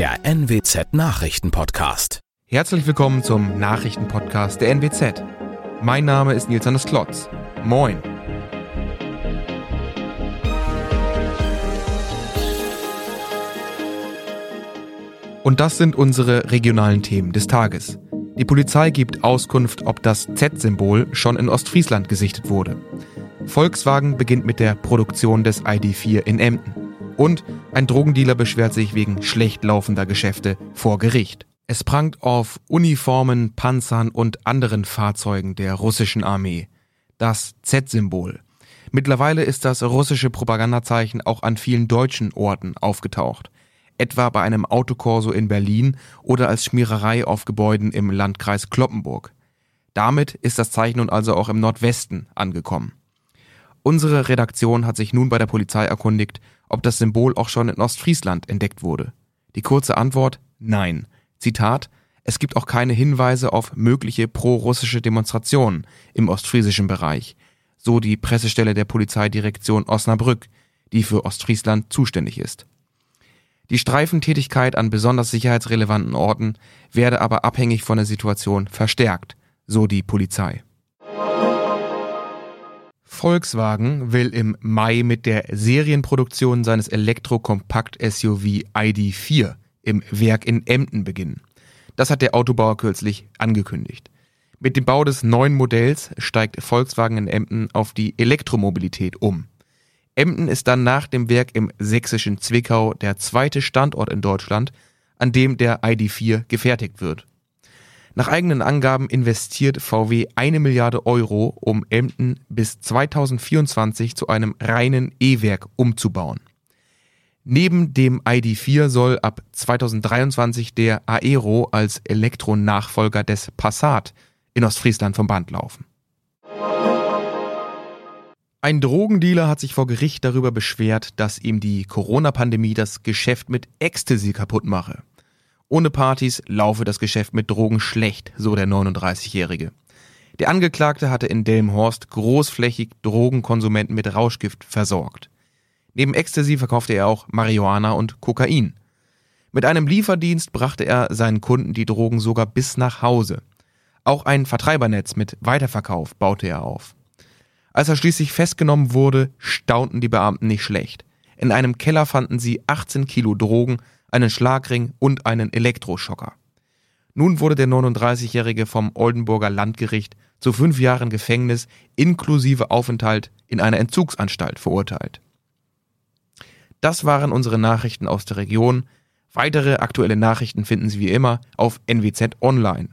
der NWZ Nachrichtenpodcast. Herzlich willkommen zum Nachrichtenpodcast der NWZ. Mein Name ist Nils Anders Klotz. Moin. Und das sind unsere regionalen Themen des Tages. Die Polizei gibt Auskunft, ob das Z-Symbol schon in Ostfriesland gesichtet wurde. Volkswagen beginnt mit der Produktion des ID4 in Emden. Und ein Drogendealer beschwert sich wegen schlecht laufender Geschäfte vor Gericht. Es prangt auf Uniformen, Panzern und anderen Fahrzeugen der russischen Armee. Das Z-Symbol. Mittlerweile ist das russische Propagandazeichen auch an vielen deutschen Orten aufgetaucht. Etwa bei einem Autokorso in Berlin oder als Schmiererei auf Gebäuden im Landkreis Kloppenburg. Damit ist das Zeichen nun also auch im Nordwesten angekommen. Unsere Redaktion hat sich nun bei der Polizei erkundigt, ob das Symbol auch schon in Ostfriesland entdeckt wurde. Die kurze Antwort nein. Zitat Es gibt auch keine Hinweise auf mögliche pro-russische Demonstrationen im ostfriesischen Bereich, so die Pressestelle der Polizeidirektion Osnabrück, die für Ostfriesland zuständig ist. Die Streifentätigkeit an besonders sicherheitsrelevanten Orten werde aber abhängig von der Situation verstärkt, so die Polizei. Volkswagen will im Mai mit der Serienproduktion seines Elektrokompakt-SUV ID4 im Werk in Emden beginnen. Das hat der Autobauer kürzlich angekündigt. Mit dem Bau des neuen Modells steigt Volkswagen in Emden auf die Elektromobilität um. Emden ist dann nach dem Werk im sächsischen Zwickau der zweite Standort in Deutschland, an dem der ID4 gefertigt wird. Nach eigenen Angaben investiert VW eine Milliarde Euro, um Emden bis 2024 zu einem reinen E-Werk umzubauen. Neben dem ID4 soll ab 2023 der Aero als Elektronachfolger des Passat in Ostfriesland vom Band laufen. Ein Drogendealer hat sich vor Gericht darüber beschwert, dass ihm die Corona-Pandemie das Geschäft mit Ecstasy kaputt mache. Ohne Partys laufe das Geschäft mit Drogen schlecht, so der 39-Jährige. Der Angeklagte hatte in Delmhorst großflächig Drogenkonsumenten mit Rauschgift versorgt. Neben Ecstasy verkaufte er auch Marihuana und Kokain. Mit einem Lieferdienst brachte er seinen Kunden die Drogen sogar bis nach Hause. Auch ein Vertreibernetz mit Weiterverkauf baute er auf. Als er schließlich festgenommen wurde, staunten die Beamten nicht schlecht. In einem Keller fanden sie 18 Kilo Drogen, einen Schlagring und einen Elektroschocker. Nun wurde der 39-Jährige vom Oldenburger Landgericht zu fünf Jahren Gefängnis inklusive Aufenthalt in einer Entzugsanstalt verurteilt. Das waren unsere Nachrichten aus der Region. Weitere aktuelle Nachrichten finden Sie wie immer auf NWZ Online.